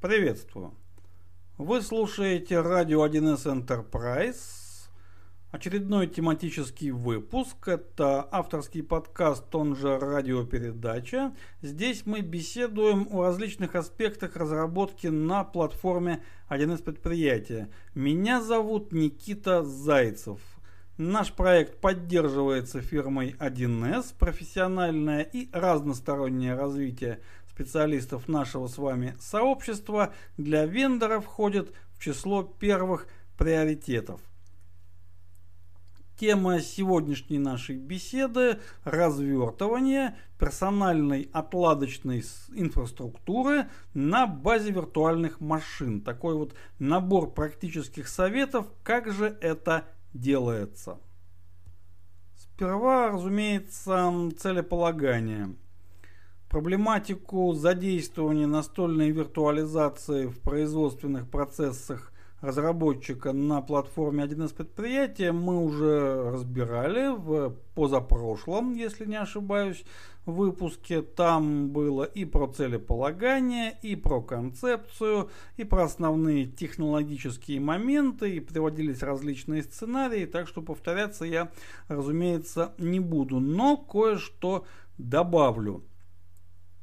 Приветствую. Вы слушаете радио 1С Enterprise. Очередной тематический выпуск. Это авторский подкаст, он же радиопередача. Здесь мы беседуем о различных аспектах разработки на платформе 1С предприятия. Меня зовут Никита Зайцев. Наш проект поддерживается фирмой 1С. Профессиональное и разностороннее развитие специалистов нашего с вами сообщества для вендора входит в число первых приоритетов. Тема сегодняшней нашей беседы – развертывание персональной отладочной инфраструктуры на базе виртуальных машин. Такой вот набор практических советов, как же это делается. Сперва, разумеется, целеполагание – Проблематику задействования настольной виртуализации в производственных процессах разработчика на платформе 1С предприятия мы уже разбирали в позапрошлом, если не ошибаюсь, выпуске. Там было и про целеполагание, и про концепцию, и про основные технологические моменты, и приводились различные сценарии, так что повторяться я, разумеется, не буду, но кое-что добавлю.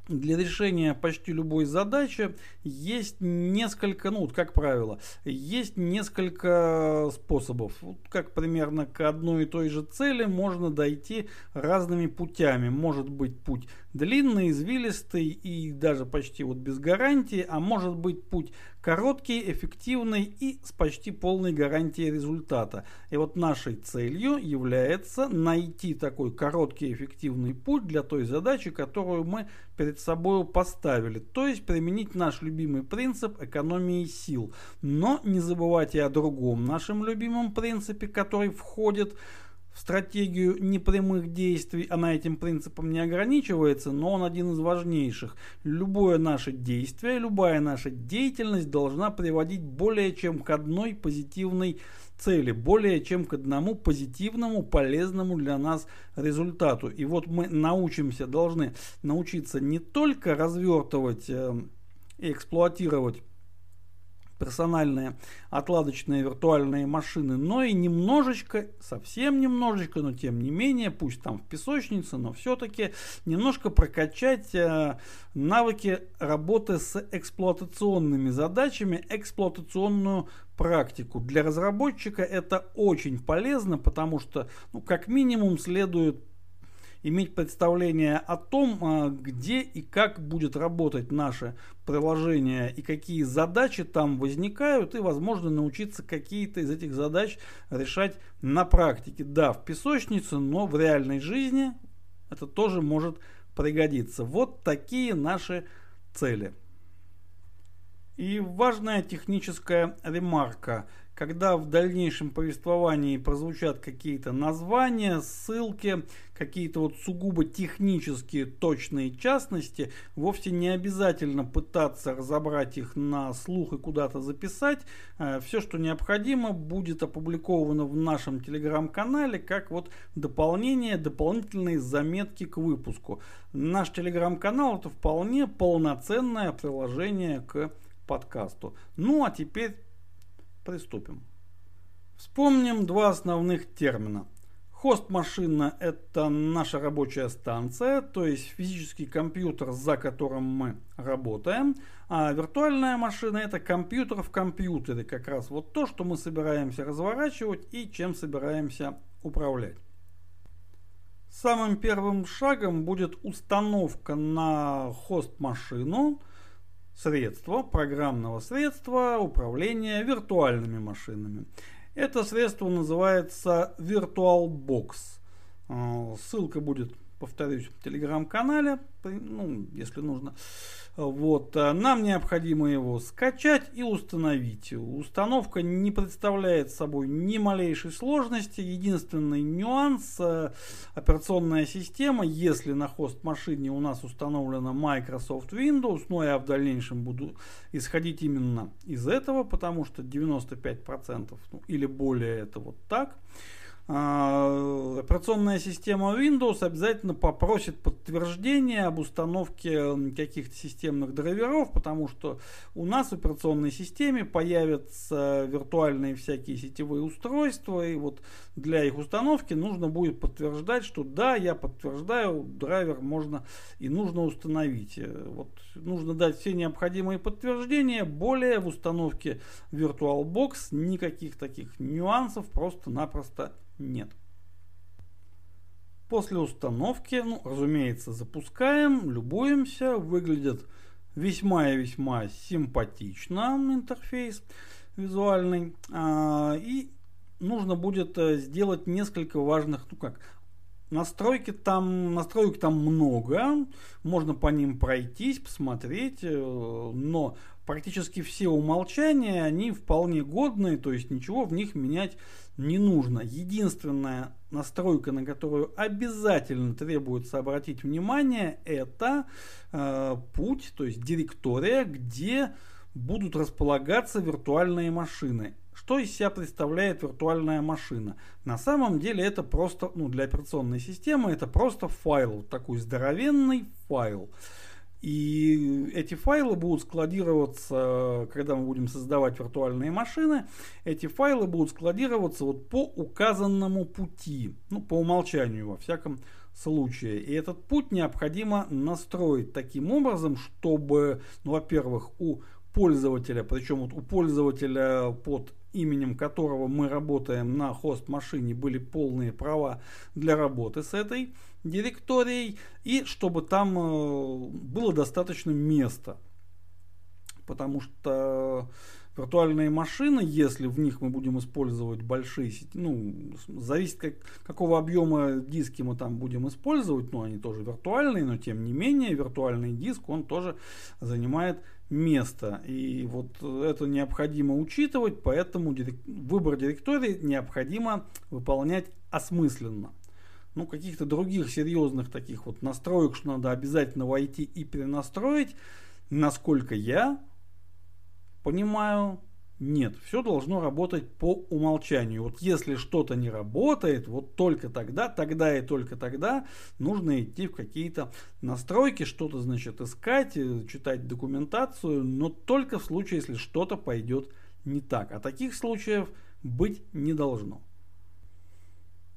Для решения почти любой задачи есть несколько, ну, как правило, есть несколько способов. Как примерно к одной и той же цели можно дойти разными путями. Может быть путь длинный, извилистый и даже почти вот без гарантии, а может быть путь короткий, эффективный и с почти полной гарантией результата. И вот нашей целью является найти такой короткий эффективный путь для той задачи, которую мы перед собой поставили. То есть применить наш любимый принцип экономии сил. Но не забывайте о другом нашем любимом принципе, который входит в стратегию непрямых действий, она этим принципом не ограничивается, но он один из важнейших. Любое наше действие, любая наша деятельность должна приводить более чем к одной позитивной цели, более чем к одному позитивному, полезному для нас результату. И вот мы научимся, должны научиться не только развертывать э, и эксплуатировать персональные отладочные виртуальные машины, но и немножечко, совсем немножечко, но тем не менее, пусть там в песочнице, но все-таки немножко прокачать э, навыки работы с эксплуатационными задачами, эксплуатационную практику. Для разработчика это очень полезно, потому что, ну, как минимум, следует иметь представление о том, а, где и как будет работать наше приложение и какие задачи там возникают, и, возможно, научиться какие-то из этих задач решать на практике. Да, в песочнице, но в реальной жизни это тоже может пригодиться. Вот такие наши цели. И важная техническая ремарка – когда в дальнейшем повествовании прозвучат какие-то названия, ссылки, какие-то вот сугубо технические точные частности, вовсе не обязательно пытаться разобрать их на слух и куда-то записать. Э, Все, что необходимо, будет опубликовано в нашем телеграм-канале как вот дополнение, дополнительные заметки к выпуску. Наш телеграм-канал это вполне полноценное приложение к подкасту. Ну а теперь Приступим. Вспомним два основных термина. Хост-машина – это наша рабочая станция, то есть физический компьютер, за которым мы работаем. А виртуальная машина – это компьютер в компьютере, как раз вот то, что мы собираемся разворачивать и чем собираемся управлять. Самым первым шагом будет установка на хост-машину – средство, программного средства управления виртуальными машинами. Это средство называется VirtualBox. А, ссылка будет, повторюсь, в телеграм-канале, ну, если нужно. Вот. А нам необходимо его скачать и установить. Установка не представляет собой ни малейшей сложности. Единственный нюанс э, операционная система, если на хост машине у нас установлена Microsoft Windows, но я в дальнейшем буду исходить именно из этого, потому что 95% ну, или более это вот так. А, операционная система Windows обязательно попросит подтверждение об установке каких-то системных драйверов, потому что у нас в операционной системе появятся виртуальные всякие сетевые устройства, и вот для их установки нужно будет подтверждать, что да, я подтверждаю, драйвер можно и нужно установить. Вот нужно дать все необходимые подтверждения, более в установке VirtualBox никаких таких нюансов просто-напросто нет. После установки, ну, разумеется, запускаем, любуемся, выглядит весьма и весьма симпатично интерфейс визуальный. А, и нужно будет э, сделать несколько важных, ну как, настройки там, настроек там много, можно по ним пройтись, посмотреть, э, но практически все умолчания, они вполне годные, то есть ничего в них менять не нужно. Единственная настройка, на которую обязательно требуется обратить внимание, это э, путь, то есть директория, где будут располагаться виртуальные машины. Что из себя представляет виртуальная машина? На самом деле это просто, ну для операционной системы это просто файл, такой здоровенный файл. И эти файлы будут складироваться, когда мы будем создавать виртуальные машины, эти файлы будут складироваться вот по указанному пути, ну, по умолчанию во всяком случае. И этот путь необходимо настроить таким образом, чтобы, ну, во-первых, у пользователя, причем вот у пользователя под именем которого мы работаем на хост-машине, были полные права для работы с этой директорией, и чтобы там э, было достаточно места. Потому что виртуальные машины, если в них мы будем использовать большие сети, ну, зависит как, какого объема диски мы там будем использовать, ну, они тоже виртуальные, но тем не менее виртуальный диск, он тоже занимает место. И вот это необходимо учитывать, поэтому дирек... выбор директории необходимо выполнять осмысленно. Ну, каких-то других серьезных таких вот настроек, что надо обязательно войти и перенастроить, насколько я понимаю, нет, все должно работать по умолчанию. Вот если что-то не работает, вот только тогда, тогда и только тогда нужно идти в какие-то настройки, что-то, значит, искать, э, читать документацию, но только в случае, если что-то пойдет не так. А таких случаев быть не должно.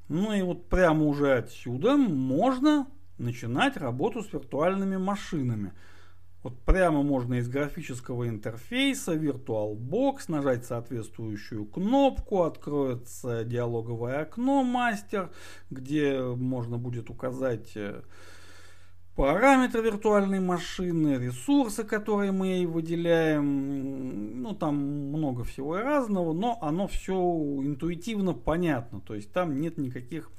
Ну и вот прямо уже отсюда можно начинать работу с виртуальными машинами. Вот прямо можно из графического интерфейса VirtualBox нажать соответствующую кнопку, откроется диалоговое окно мастер, где можно будет указать э, параметры виртуальной машины, ресурсы, которые мы ей выделяем, ну там много всего разного, но оно все интуитивно понятно, то есть там нет никаких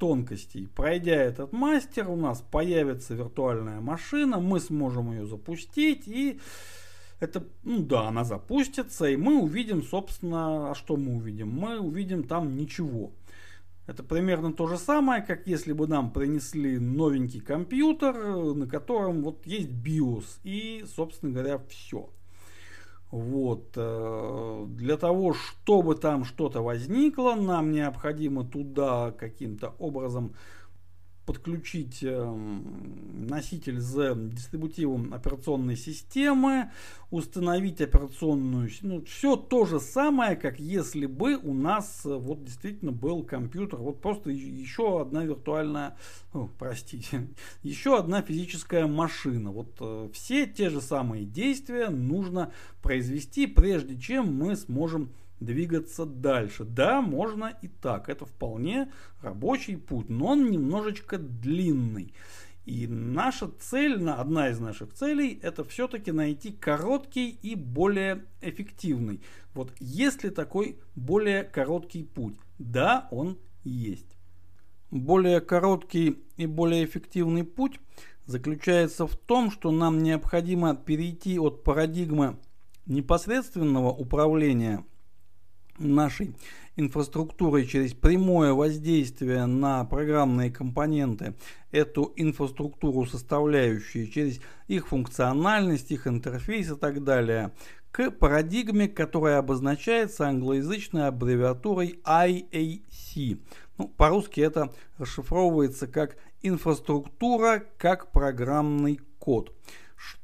тонкостей. Пройдя этот мастер, у нас появится виртуальная машина, мы сможем ее запустить и это, ну да, она запустится, и мы увидим, собственно, а что мы увидим? Мы увидим там ничего. Это примерно то же самое, как если бы нам принесли новенький компьютер, на котором вот есть BIOS и, собственно говоря, все. Вот. Э, для того, чтобы там что-то возникло, нам необходимо туда каким-то образом подключить эм, носитель с дистрибутивом операционной системы, установить операционную, ну, все то же самое, как если бы у нас э, вот действительно был компьютер, вот просто еще одна виртуальная, о, простите, еще одна физическая машина. Вот э, все те же самые действия нужно произвести, прежде чем мы сможем двигаться дальше. Да, можно и так. Это вполне рабочий путь, но он немножечко длинный. И наша цель, одна из наших целей, это все-таки найти короткий и более эффективный. Вот есть ли такой более короткий путь? Да, он есть. Более короткий и более эффективный путь заключается в том, что нам необходимо перейти от парадигмы непосредственного управления нашей инфраструктурой через прямое воздействие на программные компоненты, эту инфраструктуру составляющие через их функциональность, их интерфейс и так далее, к парадигме, которая обозначается англоязычной аббревиатурой IAC. Ну, по-русски это расшифровывается как инфраструктура как программный код.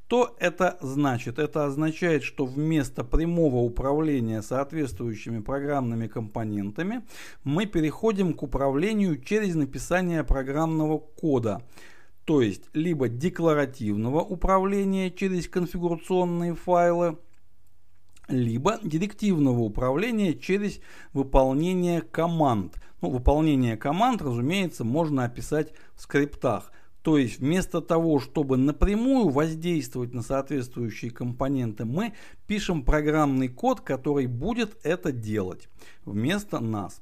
Что это значит? Это означает, что вместо прямого управления соответствующими программными компонентами мы переходим к управлению через написание программного кода. То есть либо декларативного управления через конфигурационные файлы, либо директивного управления через выполнение команд. Ну, выполнение команд, разумеется, можно описать в скриптах. То есть вместо того, чтобы напрямую воздействовать на соответствующие компоненты, мы пишем программный код, который будет это делать вместо нас.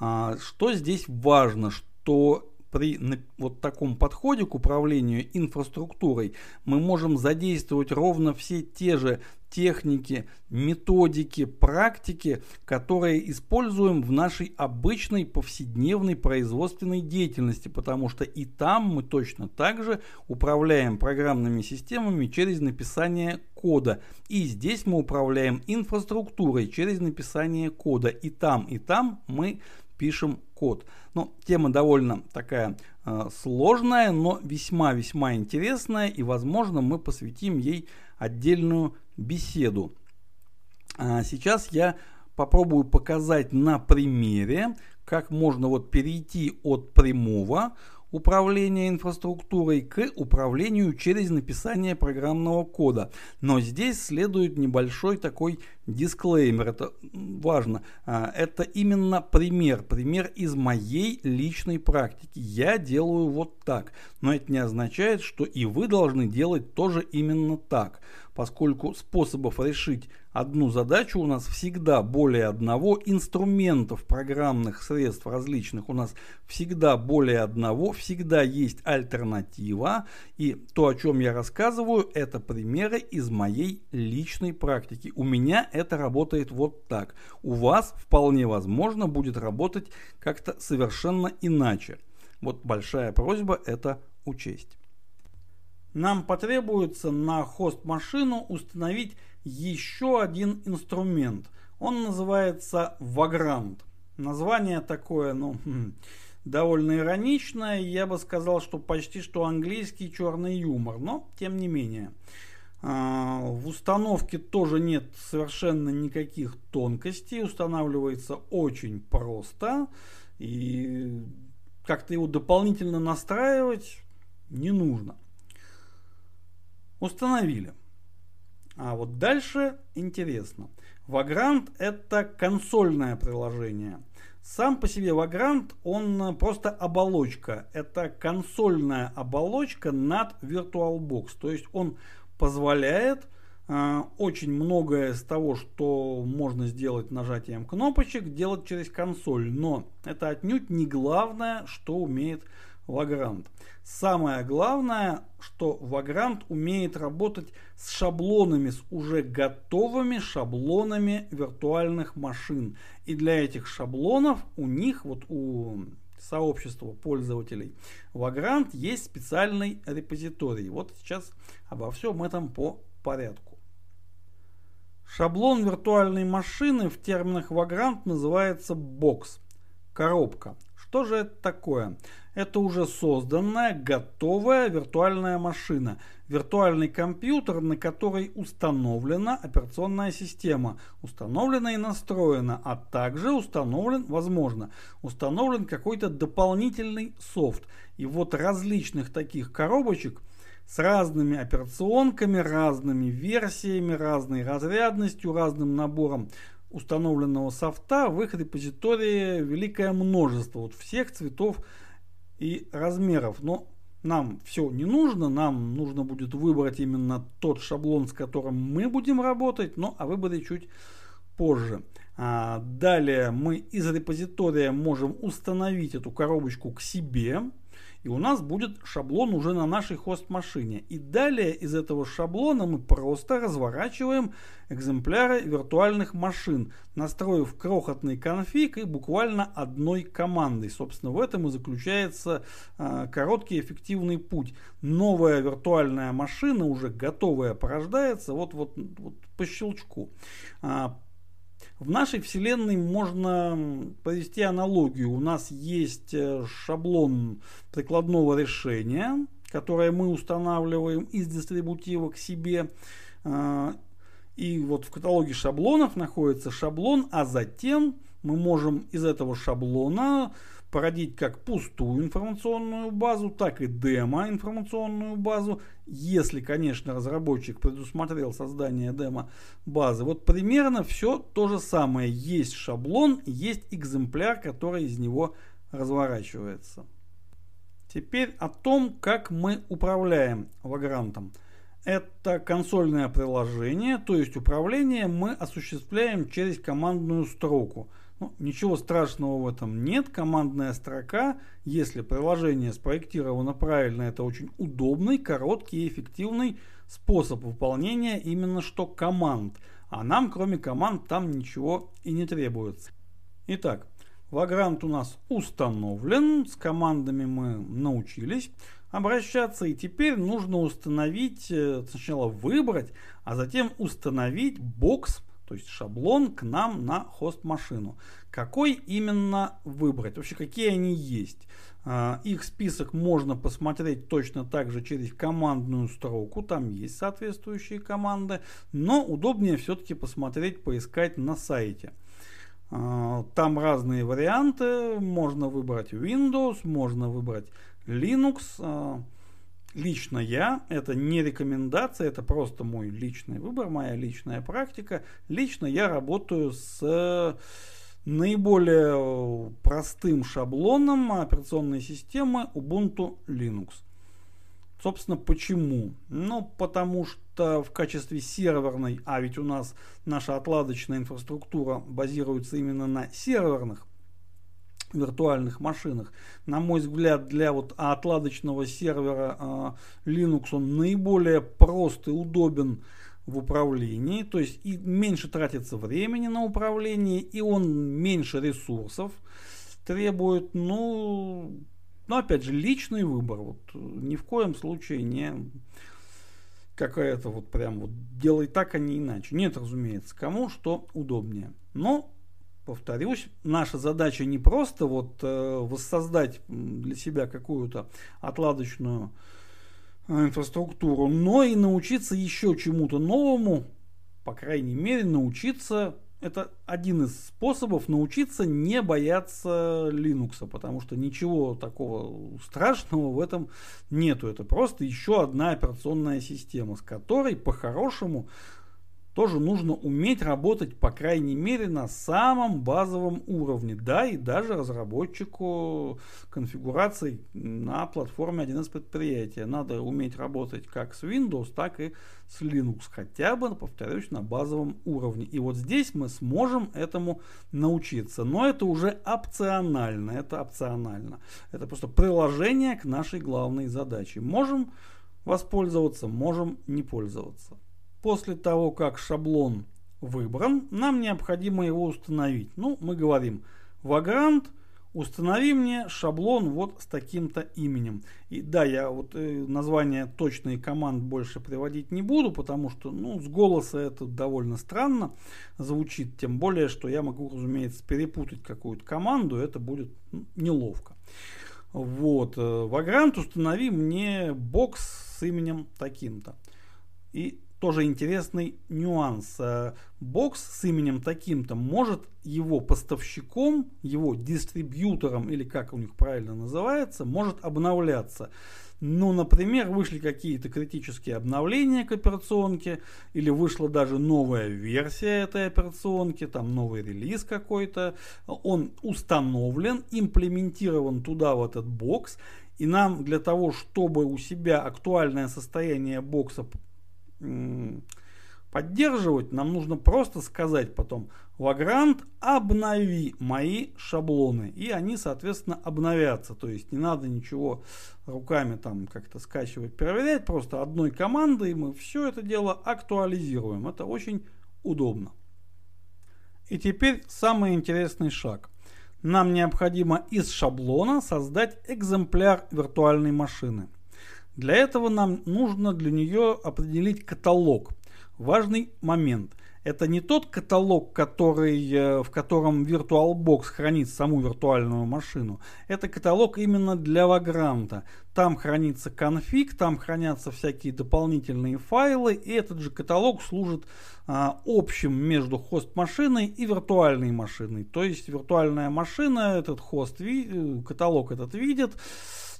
А, что здесь важно, что при вот таком подходе к управлению инфраструктурой мы можем задействовать ровно все те же техники, методики, практики, которые используем в нашей обычной повседневной производственной деятельности, потому что и там мы точно так же управляем программными системами через написание кода. И здесь мы управляем инфраструктурой через написание кода. И там, и там мы пишем код. Ну, тема довольно такая э, сложная, но весьма-весьма интересная, и, возможно, мы посвятим ей отдельную беседу. А сейчас я попробую показать на примере, как можно вот перейти от прямого управления инфраструктурой к управлению через написание программного кода. Но здесь следует небольшой такой дисклеймер, это важно. А, это именно пример, пример из моей личной практики. Я делаю вот так, но это не означает, что и вы должны делать тоже именно так поскольку способов решить одну задачу у нас всегда более одного, инструментов программных средств различных у нас всегда более одного, всегда есть альтернатива. И то, о чем я рассказываю, это примеры из моей личной практики. У меня это работает вот так. У вас вполне возможно будет работать как-то совершенно иначе. Вот большая просьба это учесть нам потребуется на хост-машину установить еще один инструмент. Он называется Vagrant. Название такое, ну, хм, довольно ироничное. Я бы сказал, что почти что английский черный юмор, но тем не менее. А, в установке тоже нет совершенно никаких тонкостей. Устанавливается очень просто. И как-то его дополнительно настраивать не нужно. Установили. А вот дальше интересно. Vagrant это консольное приложение. Сам по себе Vagrant он просто оболочка. Это консольная оболочка над VirtualBox. То есть он позволяет э, очень многое из того, что можно сделать нажатием кнопочек, делать через консоль. Но это отнюдь не главное, что умеет Vagrant. Самое главное, что Vagrant умеет работать с шаблонами, с уже готовыми шаблонами виртуальных машин. И для этих шаблонов у них, вот у сообщества пользователей Vagrant есть специальный репозиторий. Вот сейчас обо всем этом по порядку. Шаблон виртуальной машины в терминах Vagrant называется бокс, коробка. Что же это такое? Это уже созданная, готовая виртуальная машина. Виртуальный компьютер, на который установлена операционная система. Установлена и настроена, а также установлен, возможно, установлен какой-то дополнительный софт. И вот различных таких коробочек с разными операционками, разными версиями, разной разрядностью, разным набором установленного софта в их репозитории великое множество вот всех цветов и размеров. Но нам все не нужно, нам нужно будет выбрать именно тот шаблон, с которым мы будем работать, но о выборе чуть позже. А далее мы из репозитория можем установить эту коробочку к себе. И у нас будет шаблон уже на нашей хост-машине. И далее из этого шаблона мы просто разворачиваем экземпляры виртуальных машин, настроив крохотный конфиг и буквально одной командой. Собственно, в этом и заключается э, короткий эффективный путь. Новая виртуальная машина, уже готовая, порождается вот, вот, по щелчку. А, в нашей вселенной можно провести аналогию. У нас есть э, шаблон прикладного решения, которое мы устанавливаем из дистрибутива к себе. А, и вот в каталоге шаблонов находится шаблон, а затем мы можем из этого шаблона породить как пустую информационную базу, так и демо информационную базу, если, конечно, разработчик предусмотрел создание демо базы. Вот примерно все то же самое. Есть шаблон, есть экземпляр, который из него разворачивается. Теперь о том, как мы управляем Vagrant. Это консольное приложение, то есть управление мы осуществляем через командную строку – ну, ничего страшного в этом нет. Командная строка, если приложение спроектировано правильно, это очень удобный, короткий и эффективный способ выполнения именно что команд. А нам, кроме команд, там ничего и не требуется. Итак, Vagrant у нас установлен, с командами мы научились обращаться, и теперь нужно установить, э, сначала выбрать, а затем установить бокс то есть шаблон к нам на хост-машину. Какой именно выбрать? Вообще, какие они есть? А, их список можно посмотреть точно так же через командную строку, там есть соответствующие команды, но удобнее все-таки посмотреть, поискать на сайте. А, там разные варианты, можно выбрать Windows, можно выбрать Linux, а, лично я, это не рекомендация, это просто мой личный выбор, моя личная практика. Лично я работаю с наиболее простым шаблоном операционной системы Ubuntu Linux. Собственно, почему? Ну, потому что в качестве серверной, а ведь у нас наша отладочная инфраструктура базируется именно на серверных виртуальных машинах. На мой взгляд, для вот отладочного сервера э, Linux он наиболее прост и удобен в управлении, то есть и меньше тратится времени на управление, и он меньше ресурсов требует, ну, но опять же, личный выбор, вот ни в коем случае не какая-то вот прям вот делай так, а не иначе. Нет, разумеется, кому что удобнее. Но повторюсь, наша задача не просто вот э, воссоздать для себя какую-то отладочную э, инфраструктуру, но и научиться еще чему-то новому, по крайней мере, научиться это один из способов научиться не бояться Linux, потому что ничего такого страшного в этом нету. Это просто еще одна операционная система, с которой по-хорошему тоже нужно уметь работать, по крайней мере, на самом базовом уровне. Да, и даже разработчику конфигураций на платформе 1С предприятия. Надо уметь работать как с Windows, так и с Linux. Хотя бы, повторюсь, на базовом уровне. И вот здесь мы сможем этому научиться. Но это уже опционально. Это опционально. Это просто приложение к нашей главной задаче. Можем воспользоваться, можем не пользоваться. После того, как шаблон выбран, нам необходимо его установить. Ну, мы говорим, Vagrant, установи мне шаблон вот с таким-то именем. И да, я вот э, название точные команд больше приводить не буду, потому что, ну, с голоса это довольно странно звучит, тем более, что я могу, разумеется, перепутать какую-то команду, это будет ну, неловко. Вот, э, Vagrant установи мне бокс с именем таким-то. И тоже интересный нюанс. Э, бокс с именем таким-то может его поставщиком, его дистрибьютором, или как у них правильно называется, может обновляться. Ну, например, вышли какие-то критические обновления к операционке, или вышла даже новая версия этой операционки, там новый релиз какой-то, он установлен, имплементирован туда в этот бокс, и нам для того, чтобы у себя актуальное состояние бокса поддерживать, нам нужно просто сказать потом Vagrant обнови мои шаблоны. И они, соответственно, обновятся. То есть не надо ничего руками там как-то скачивать, проверять. Просто одной командой мы все это дело актуализируем. Это очень удобно. И теперь самый интересный шаг. Нам необходимо из шаблона создать экземпляр виртуальной машины. Для этого нам нужно для нее определить каталог. Важный момент. Это не тот каталог, который, э, в котором VirtualBox хранит саму виртуальную машину. Это каталог именно для Vagrant. Там хранится конфиг, там хранятся всякие дополнительные файлы, и этот же каталог служит а, общим между хост-машиной и виртуальной машиной. То есть виртуальная машина, этот хост, э, каталог этот видит,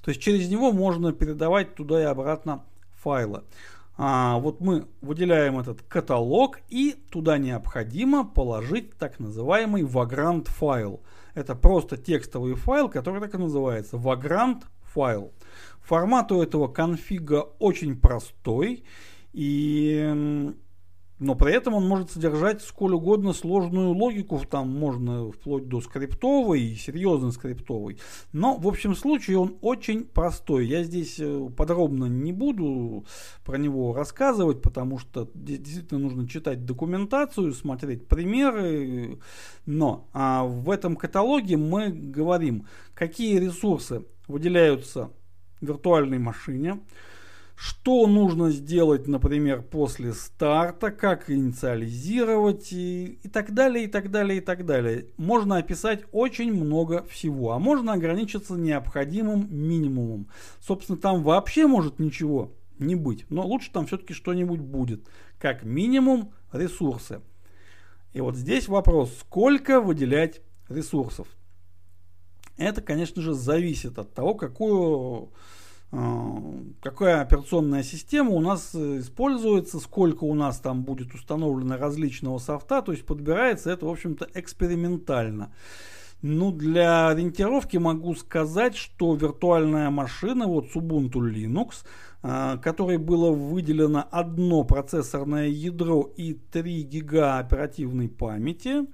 то есть через него можно передавать туда и обратно файлы. А, вот мы выделяем этот каталог и туда необходимо положить так называемый Vagrant файл. Это просто текстовый файл, который так и называется Vagrant файл. Формат у этого конфига очень простой и но при этом он может содержать сколь угодно сложную логику, там можно вплоть до скриптовой и серьезно скриптовой. Но в общем случае он очень простой. Я здесь э, подробно не буду про него рассказывать, потому что действительно нужно читать документацию, смотреть примеры. Но а в этом каталоге мы говорим, какие ресурсы выделяются виртуальной машине, что нужно сделать, например, после старта, как инициализировать и, и так далее, и так далее, и так далее. Можно описать очень много всего, а можно ограничиться необходимым минимумом. Собственно, там вообще может ничего не быть, но лучше там все-таки что-нибудь будет. Как минимум ресурсы. И вот здесь вопрос, сколько выделять ресурсов. Это, конечно же, зависит от того, какую какая операционная система у нас э, используется, сколько у нас там будет установлено различного софта, то есть подбирается это, в общем-то, экспериментально. Ну, для ориентировки могу сказать, что виртуальная машина, вот с Ubuntu Linux, а, которой было выделено одно процессорное ядро и 3 гига оперативной памяти,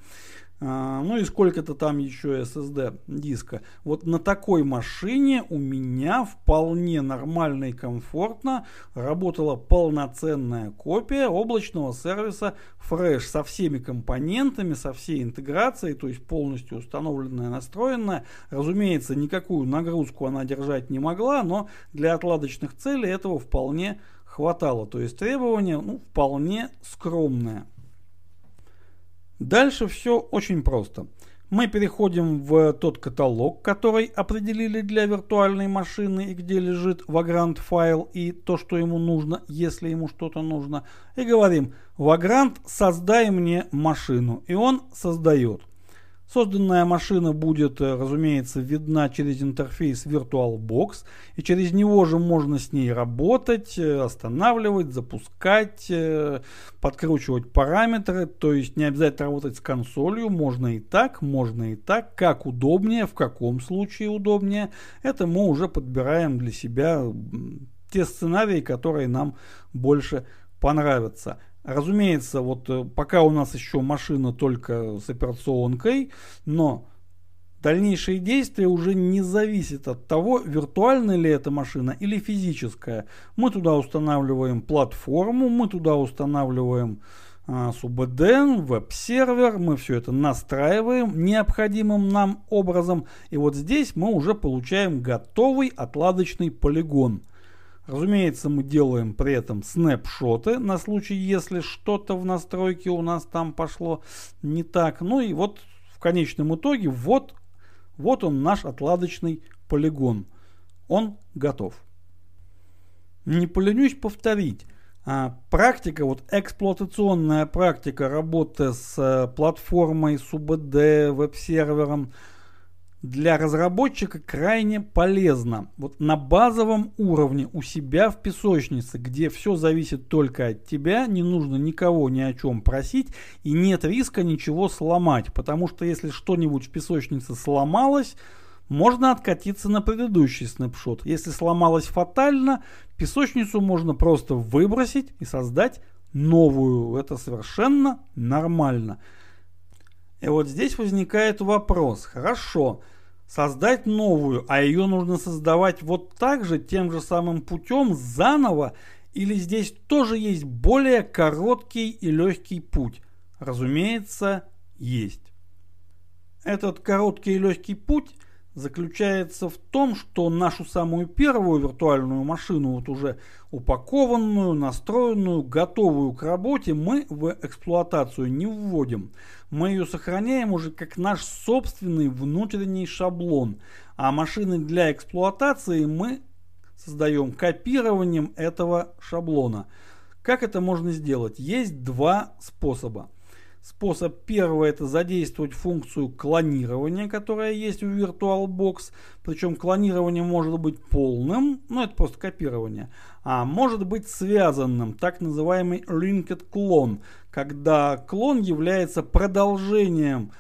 ну и сколько-то там еще SSD диска. Вот на такой машине у меня вполне нормально и комфортно работала полноценная копия облачного сервиса Fresh со всеми компонентами, со всей интеграцией, то есть полностью установленная, настроенная. Разумеется, никакую нагрузку она держать не могла, но для отладочных целей этого вполне хватало. То есть требования ну, вполне скромные. Дальше все очень просто. Мы переходим в тот каталог, который определили для виртуальной машины и где лежит Vagrant файл и то, что ему нужно, если ему что-то нужно. И говорим, Vagrant, создай мне машину. И он создает. Созданная машина будет, э, разумеется, видна через интерфейс VirtualBox, и через него же можно с ней работать, э, останавливать, запускать, э, подкручивать параметры, то есть не обязательно работать с консолью, можно и так, можно и так, как удобнее, в каком случае удобнее, это мы уже подбираем для себя те сценарии, которые нам больше понравятся. Разумеется, вот э, пока у нас еще машина только с операционкой, но дальнейшие действия уже не зависят от того, виртуальная ли эта машина или физическая. Мы туда устанавливаем платформу, мы туда устанавливаем а, SUBD, веб-сервер, мы все это настраиваем необходимым нам образом. И вот здесь мы уже получаем готовый отладочный полигон. Разумеется, мы делаем при этом снапшоты на случай, если что-то в настройке у нас там пошло не так. Ну и вот в конечном итоге вот, вот он наш отладочный полигон. Он готов. Не поленюсь повторить. А, практика, вот эксплуатационная практика работы с э, платформой, с УБД, веб-сервером, для разработчика крайне полезно. Вот на базовом уровне у себя в песочнице, где все зависит только от тебя, не нужно никого ни о чем просить и нет риска ничего сломать, потому что если что-нибудь в песочнице сломалось, можно откатиться на предыдущий снапшот. Если сломалось фатально, песочницу можно просто выбросить и создать новую. Это совершенно нормально. И вот здесь возникает вопрос. Хорошо, создать новую, а ее нужно создавать вот так же, тем же самым путем, заново, или здесь тоже есть более короткий и легкий путь? Разумеется, есть. Этот короткий и легкий путь – заключается в том, что нашу самую первую виртуальную машину, вот уже упакованную, настроенную, готовую к работе, мы в эксплуатацию не вводим. Мы ее сохраняем уже как наш собственный внутренний шаблон. А машины для эксплуатации мы создаем копированием этого шаблона. Как это можно сделать? Есть два способа. Способ первый это задействовать функцию клонирования, которая есть в VirtualBox. Причем клонирование может быть полным, но это просто копирование. А может быть связанным, так называемый linked клон, когда клон является продолжением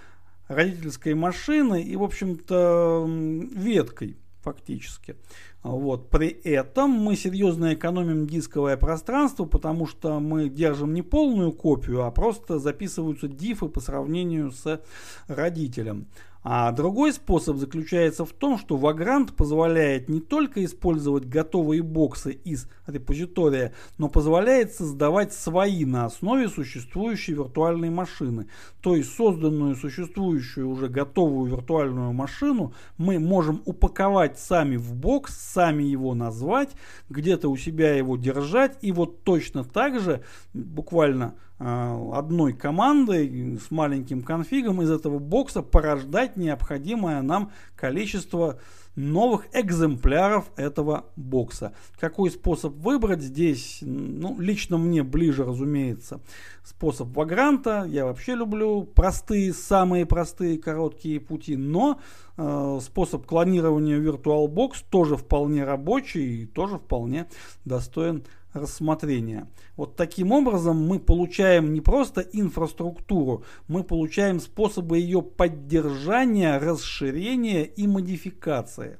родительской машины и, в общем-то, веткой фактически. Вот. При этом мы серьезно экономим дисковое пространство, потому что мы держим не полную копию, а просто записываются дифы по сравнению с родителем. А другой способ заключается в том, что Vagrant позволяет не только использовать готовые боксы из репозитория, но позволяет создавать свои на основе существующей виртуальной машины. То есть созданную существующую уже готовую виртуальную машину мы можем упаковать сами в бокс, сами его назвать, где-то у себя его держать и вот точно так же буквально одной командой с маленьким конфигом из этого бокса порождать необходимое нам количество новых экземпляров этого бокса. Какой способ выбрать здесь? Ну, лично мне ближе, разумеется, способ Вагранта. Я вообще люблю простые, самые простые короткие пути, но э, способ клонирования VirtualBox тоже вполне рабочий и тоже вполне достоин рассмотрения. Вот таким образом мы получаем не просто инфраструктуру, мы получаем способы ее поддержания, расширения и модификации.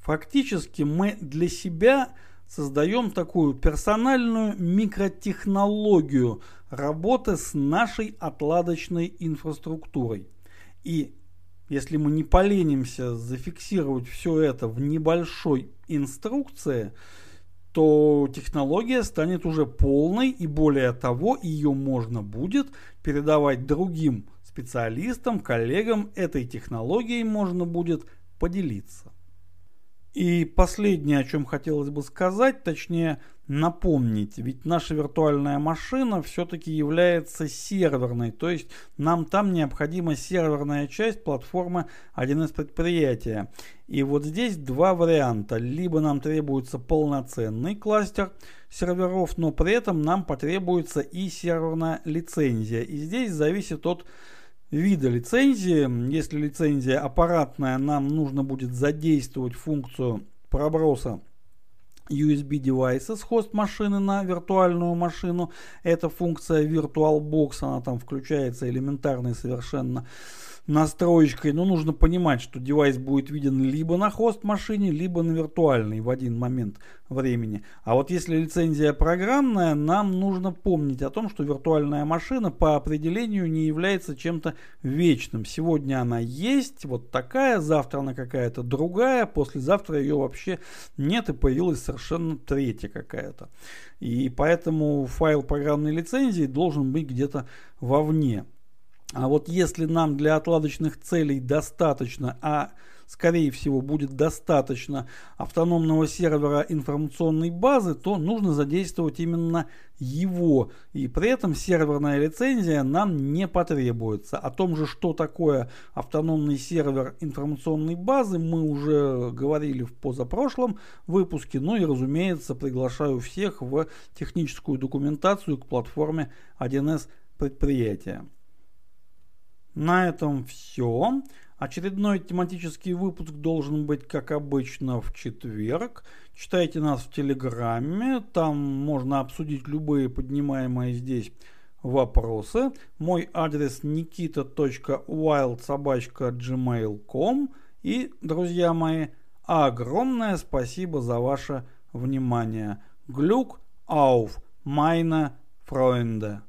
Фактически мы для себя создаем такую персональную микротехнологию работы с нашей отладочной инфраструктурой. И если мы не поленимся зафиксировать все это в небольшой инструкции, то технология станет уже полной и более того, ее можно будет передавать другим специалистам, коллегам, этой технологией можно будет поделиться. И последнее, о чем хотелось бы сказать, точнее напомнить, ведь наша виртуальная машина все-таки является серверной, то есть нам там необходима серверная часть платформы 1С предприятия. И вот здесь два варианта. Либо нам требуется полноценный кластер серверов, но при этом нам потребуется и серверная лицензия. И здесь зависит от вида лицензии. Если лицензия аппаратная, нам нужно будет задействовать функцию проброса USB девайса с хост машины на виртуальную машину. Это функция VirtualBox, она там включается элементарной совершенно настроечкой, но нужно понимать, что девайс будет виден либо на хост машине, либо на виртуальной в один момент времени. А вот если лицензия программная, нам нужно помнить о том, что виртуальная машина по определению не является чем-то вечным. Сегодня она есть, вот такая, завтра она какая-то другая, послезавтра ее вообще нет и появилась совершенно третья какая-то. И поэтому файл программной лицензии должен быть где-то вовне. А вот если нам для отладочных целей достаточно, а скорее всего будет достаточно автономного сервера информационной базы, то нужно задействовать именно его. И при этом серверная лицензия нам не потребуется. О том же, что такое автономный сервер информационной базы, мы уже говорили в позапрошлом выпуске. Ну и, разумеется, приглашаю всех в техническую документацию к платформе 1С предприятия. На этом все. Очередной тематический выпуск должен быть, как обычно, в четверг. Читайте нас в Телеграме, там можно обсудить любые поднимаемые здесь вопросы. Мой адрес nikita.wildsobachka.gmail.com И, друзья мои, огромное спасибо за ваше внимание. Глюк ауф, майна Freunde.